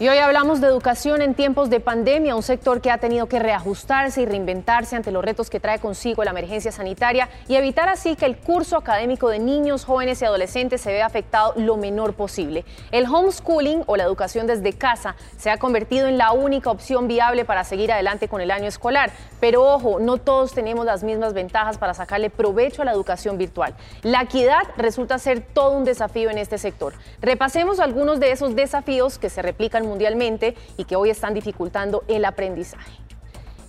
Y hoy hablamos de educación en tiempos de pandemia, un sector que ha tenido que reajustarse y reinventarse ante los retos que trae consigo la emergencia sanitaria y evitar así que el curso académico de niños, jóvenes y adolescentes se vea afectado lo menor posible. El homeschooling o la educación desde casa se ha convertido en la única opción viable para seguir adelante con el año escolar. Pero ojo, no todos tenemos las mismas ventajas para sacarle provecho a la educación virtual. La equidad resulta ser todo un desafío en este sector. Repasemos algunos de esos desafíos que se replican mundialmente y que hoy están dificultando el aprendizaje.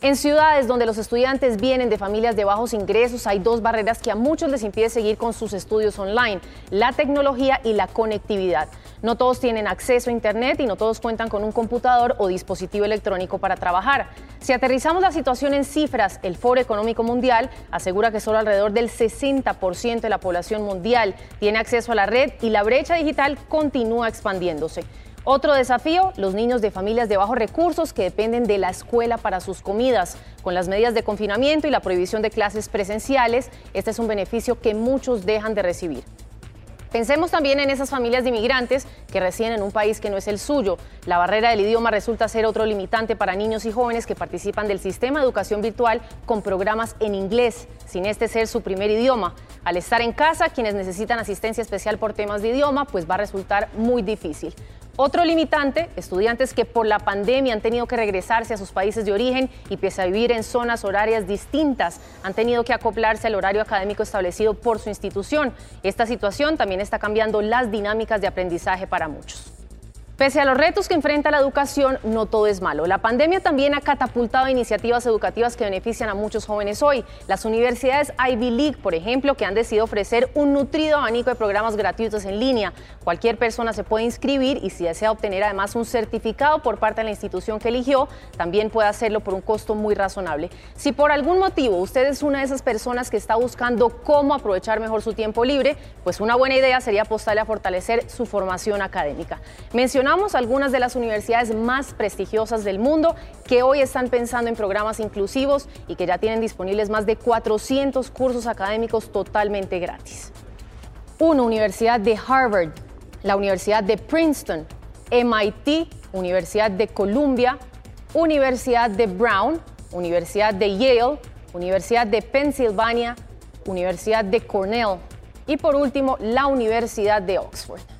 En ciudades donde los estudiantes vienen de familias de bajos ingresos hay dos barreras que a muchos les impide seguir con sus estudios online, la tecnología y la conectividad. No todos tienen acceso a Internet y no todos cuentan con un computador o dispositivo electrónico para trabajar. Si aterrizamos la situación en cifras, el Foro Económico Mundial asegura que solo alrededor del 60% de la población mundial tiene acceso a la red y la brecha digital continúa expandiéndose. Otro desafío, los niños de familias de bajos recursos que dependen de la escuela para sus comidas. Con las medidas de confinamiento y la prohibición de clases presenciales, este es un beneficio que muchos dejan de recibir. Pensemos también en esas familias de inmigrantes que residen en un país que no es el suyo. La barrera del idioma resulta ser otro limitante para niños y jóvenes que participan del sistema de educación virtual con programas en inglés, sin este ser su primer idioma. Al estar en casa, quienes necesitan asistencia especial por temas de idioma, pues va a resultar muy difícil. Otro limitante, estudiantes que por la pandemia han tenido que regresarse a sus países de origen y pese a vivir en zonas horarias distintas, han tenido que acoplarse al horario académico establecido por su institución. Esta situación también está cambiando las dinámicas de aprendizaje para muchos. Pese a los retos que enfrenta la educación, no todo es malo. La pandemia también ha catapultado iniciativas educativas que benefician a muchos jóvenes hoy. Las universidades Ivy League, por ejemplo, que han decidido ofrecer un nutrido abanico de programas gratuitos en línea. Cualquier persona se puede inscribir y si desea obtener además un certificado por parte de la institución que eligió, también puede hacerlo por un costo muy razonable. Si por algún motivo usted es una de esas personas que está buscando cómo aprovechar mejor su tiempo libre, pues una buena idea sería apostarle a fortalecer su formación académica algunas de las universidades más prestigiosas del mundo que hoy están pensando en programas inclusivos y que ya tienen disponibles más de 400 cursos académicos totalmente gratis. Una universidad de Harvard, la Universidad de Princeton, MIT, Universidad de Columbia, Universidad de Brown, Universidad de Yale, Universidad de Pennsylvania, Universidad de Cornell y por último la Universidad de Oxford.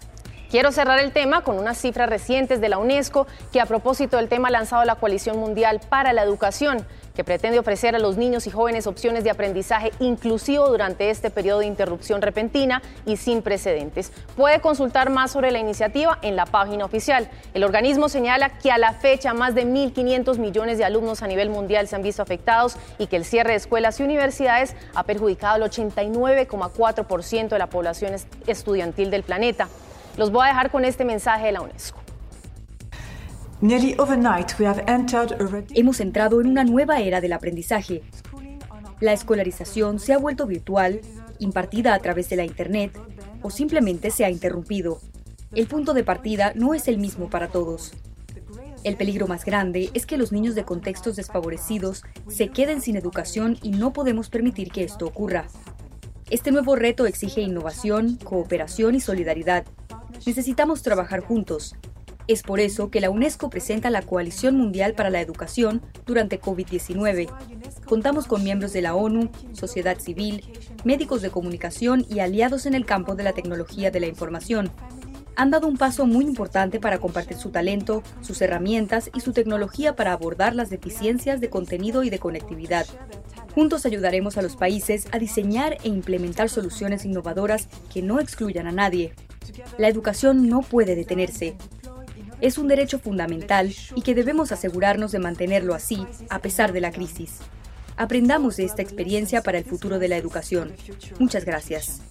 Quiero cerrar el tema con unas cifras recientes de la UNESCO que a propósito del tema ha lanzado la Coalición Mundial para la Educación, que pretende ofrecer a los niños y jóvenes opciones de aprendizaje inclusivo durante este periodo de interrupción repentina y sin precedentes. Puede consultar más sobre la iniciativa en la página oficial. El organismo señala que a la fecha más de 1.500 millones de alumnos a nivel mundial se han visto afectados y que el cierre de escuelas y universidades ha perjudicado al 89,4% de la población estudiantil del planeta. Los voy a dejar con este mensaje de la UNESCO. Hemos entrado en una nueva era del aprendizaje. La escolarización se ha vuelto virtual, impartida a través de la Internet o simplemente se ha interrumpido. El punto de partida no es el mismo para todos. El peligro más grande es que los niños de contextos desfavorecidos se queden sin educación y no podemos permitir que esto ocurra. Este nuevo reto exige innovación, cooperación y solidaridad. Necesitamos trabajar juntos. Es por eso que la UNESCO presenta la Coalición Mundial para la Educación durante COVID-19. Contamos con miembros de la ONU, sociedad civil, médicos de comunicación y aliados en el campo de la tecnología de la información. Han dado un paso muy importante para compartir su talento, sus herramientas y su tecnología para abordar las deficiencias de contenido y de conectividad. Juntos ayudaremos a los países a diseñar e implementar soluciones innovadoras que no excluyan a nadie. La educación no puede detenerse. Es un derecho fundamental y que debemos asegurarnos de mantenerlo así a pesar de la crisis. Aprendamos de esta experiencia para el futuro de la educación. Muchas gracias.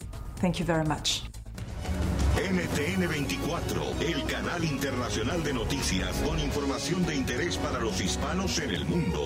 Thank you very much. NTN 24, el canal internacional de noticias con información de interés para los hispanos en el mundo.